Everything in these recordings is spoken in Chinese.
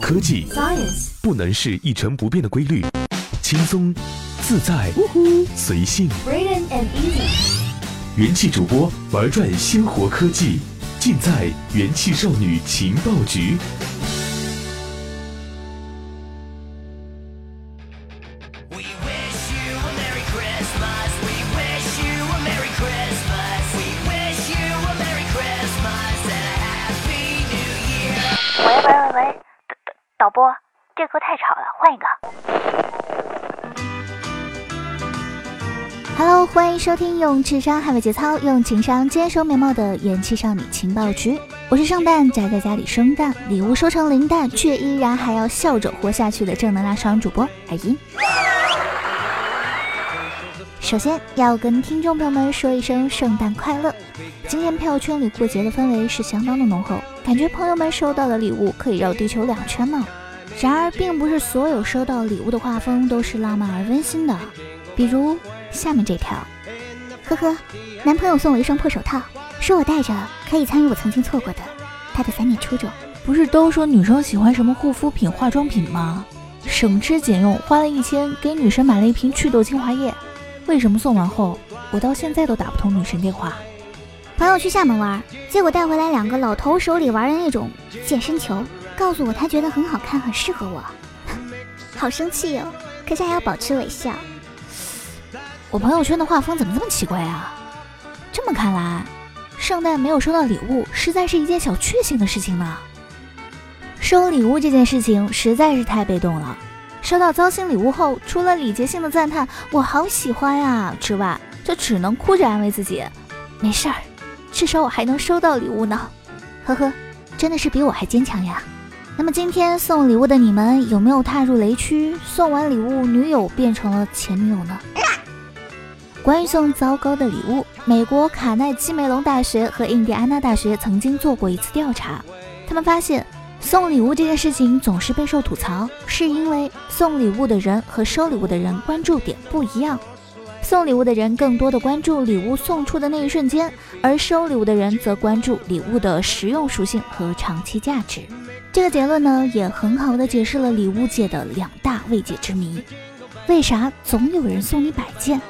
科技不能是一成不变的规律，轻松、自在、随性。元气主播玩转鲜活科技，尽在元气少女情报局。导播，这歌太吵了，换一个。Hello，欢迎收听用智商捍卫节操，用情商坚守美貌的元气少女情报局。我是圣诞宅在家里生蛋，礼物收成零蛋，却依然还要笑着活下去的正能量少女主播海音。首先要跟听众朋友们说一声圣诞快乐。今天朋友圈里过节的氛围是相当的浓厚，感觉朋友们收到的礼物可以绕地球两圈呢。然而，并不是所有收到礼物的画风都是浪漫而温馨的，比如下面这条：呵呵，男朋友送我一双破手套，说我戴着可以参与我曾经错过的他的三年初中。不是都说女生喜欢什么护肤品、化妆品吗？省吃俭用花了一千，给女神买了一瓶祛痘精华液，为什么送完后我到现在都打不通女神电话？朋友去厦门玩，结果带回来两个老头手里玩的那种健身球，告诉我他觉得很好看，很适合我。好生气哦，可是还要保持微笑。我朋友圈的画风怎么这么奇怪啊？这么看来，圣诞没有收到礼物，实在是一件小确幸的事情呢。收礼物这件事情实在是太被动了。收到糟心礼物后，除了礼节性的赞叹“我好喜欢呀”之外，就只能哭着安慰自己：“没事儿，至少我还能收到礼物呢。”呵呵，真的是比我还坚强呀。那么今天送礼物的你们有没有踏入雷区，送完礼物女友变成了前女友呢？关于送糟糕的礼物，美国卡耐基梅隆大学和印第安纳大学曾经做过一次调查，他们发现送礼物这件事情总是备受吐槽，是因为送礼物的人和收礼物的人关注点不一样。送礼物的人更多的关注礼物送出的那一瞬间，而收礼物的人则关注礼物的实用属性和长期价值。这个结论呢，也很好的解释了礼物界的两大未解之谜：为啥总有人送你摆件？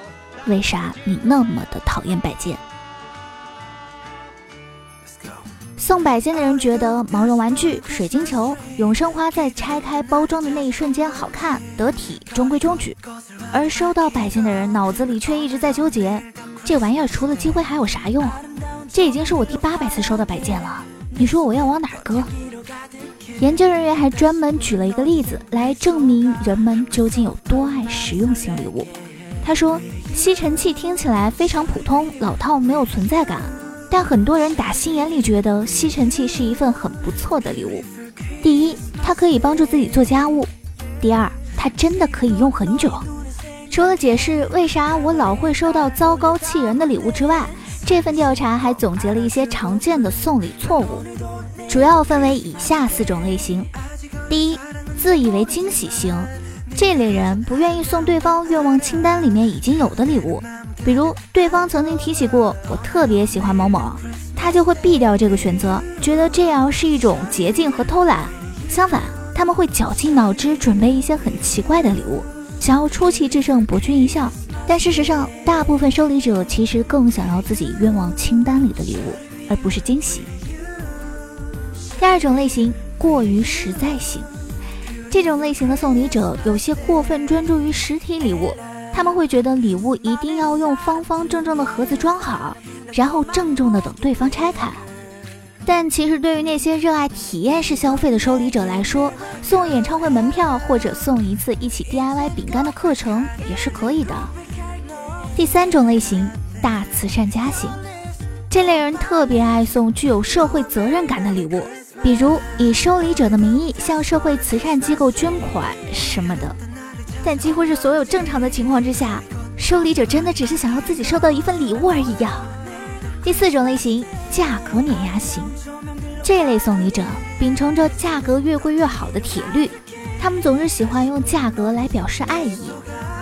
为啥你那么的讨厌摆件？送摆件的人觉得毛绒玩具、水晶球、永生花在拆开包装的那一瞬间好看、得体、中规中矩，而收到摆件的人脑子里却一直在纠结：这玩意儿除了积灰还有啥用？这已经是我第八百次收到摆件了，你说我要往哪儿搁？研究人员还专门举了一个例子来证明人们究竟有多爱实用性礼物。他说，吸尘器听起来非常普通、老套，没有存在感，但很多人打心眼里觉得吸尘器是一份很不错的礼物。第一，它可以帮助自己做家务；第二，它真的可以用很久。除了解释为啥我老会收到糟糕气人的礼物之外，这份调查还总结了一些常见的送礼错误，主要分为以下四种类型：第一，自以为惊喜型。这类人不愿意送对方愿望清单里面已经有的礼物，比如对方曾经提起过我特别喜欢某某，他就会避掉这个选择，觉得这样是一种捷径和偷懒。相反，他们会绞尽脑汁准备一些很奇怪的礼物，想要出奇制胜，博君一笑。但事实上，大部分收礼者其实更想要自己愿望清单里的礼物，而不是惊喜。第二种类型，过于实在型。这种类型的送礼者有些过分专注于实体礼物，他们会觉得礼物一定要用方方正正的盒子装好，然后郑重的等对方拆开。但其实对于那些热爱体验式消费的收礼者来说，送演唱会门票或者送一次一起 DIY 饼干的课程也是可以的。第三种类型，大慈善家型，这类人特别爱送具有社会责任感的礼物。比如以收礼者的名义向社会慈善机构捐款什么的，但几乎是所有正常的情况之下，收礼者真的只是想要自己收到一份礼物而已呀。第四种类型，价格碾压型，这类送礼者秉承着价格越贵越好的铁律，他们总是喜欢用价格来表示爱意，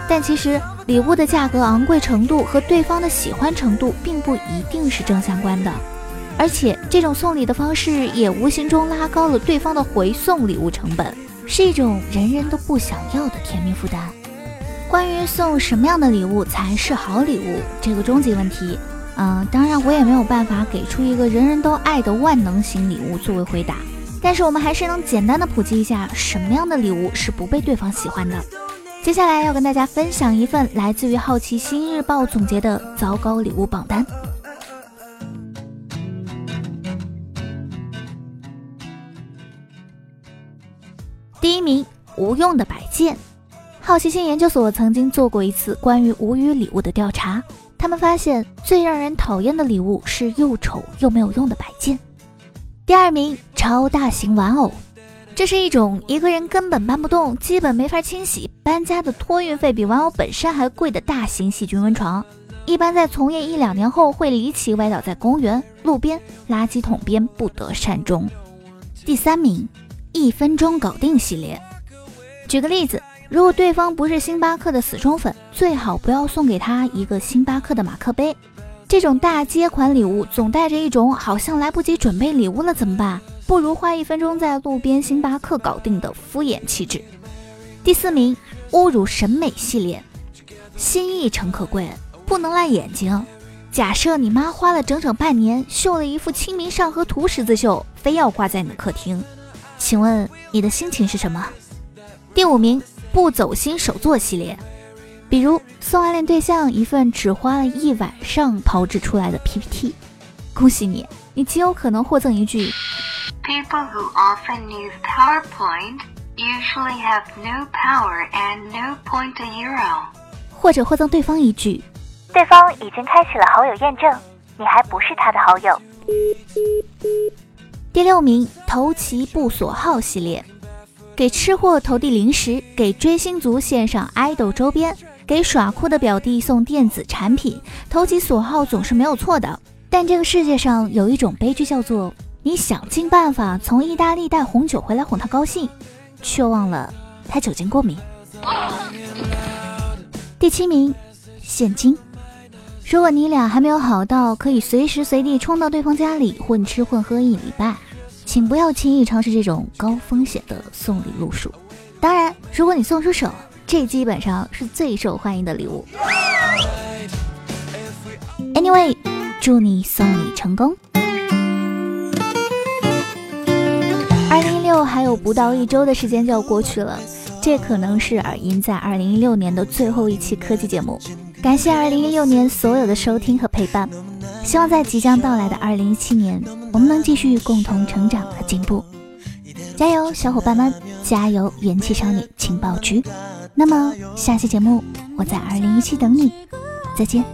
但其实礼物的价格昂贵程度和对方的喜欢程度并不一定是正相关的。而且这种送礼的方式也无形中拉高了对方的回送礼物成本，是一种人人都不想要的甜蜜负担。关于送什么样的礼物才是好礼物这个终极问题，嗯，当然我也没有办法给出一个人人都爱的万能型礼物作为回答，但是我们还是能简单的普及一下什么样的礼物是不被对方喜欢的。接下来要跟大家分享一份来自于好奇心日报总结的糟糕礼物榜单。第一名，无用的摆件。好奇心研究所曾经做过一次关于无语礼物的调查，他们发现最让人讨厌的礼物是又丑又没有用的摆件。第二名，超大型玩偶。这是一种一个人根本搬不动、基本没法清洗、搬家的托运费比玩偶本身还贵的大型细菌温床，一般在从业一两年后会离奇歪倒在公园、路边、垃圾桶边，不得善终。第三名。一分钟搞定系列，举个例子，如果对方不是星巴克的死忠粉，最好不要送给他一个星巴克的马克杯。这种大街款礼物总带着一种好像来不及准备礼物了怎么办？不如花一分钟在路边星巴克搞定的敷衍气质。第四名，侮辱审美系列，心意诚可贵，不能烂眼睛。假设你妈花了整整半年绣了一幅《清明上河图》十字绣，非要挂在你的客厅。请问你的心情是什么？第五名不走心手作系列，比如送暗恋对象一份只花了一晚上炮制出来的 PPT，恭喜你，你极有可能获赠一句：People who often use PowerPoint usually have no power and no point a euro。或者获赠对方一句：对方已经开启了好友验证，你还不是他的好友。第六名，投其不所好系列，给吃货投递零食，给追星族献上爱豆周边，给耍酷的表弟送电子产品，投其所好总是没有错的。但这个世界上有一种悲剧，叫做你想尽办法从意大利带红酒回来哄他高兴，却忘了他酒精过敏。第七名，现金。如果你俩还没有好到可以随时随地冲到对方家里混吃混喝一礼拜。请不要轻易尝试这种高风险的送礼路数。当然，如果你送出手，这基本上是最受欢迎的礼物。Anyway，祝你送礼成功。二零一六还有不到一周的时间就要过去了，这可能是耳音在二零一六年的最后一期科技节目。感谢二零一六年所有的收听和陪伴。希望在即将到来的二零一七年，我们能继续共同成长和进步。加油，小伙伴们！加油，元气少女情报局！那么下期节目，我在二零一七等你，再见。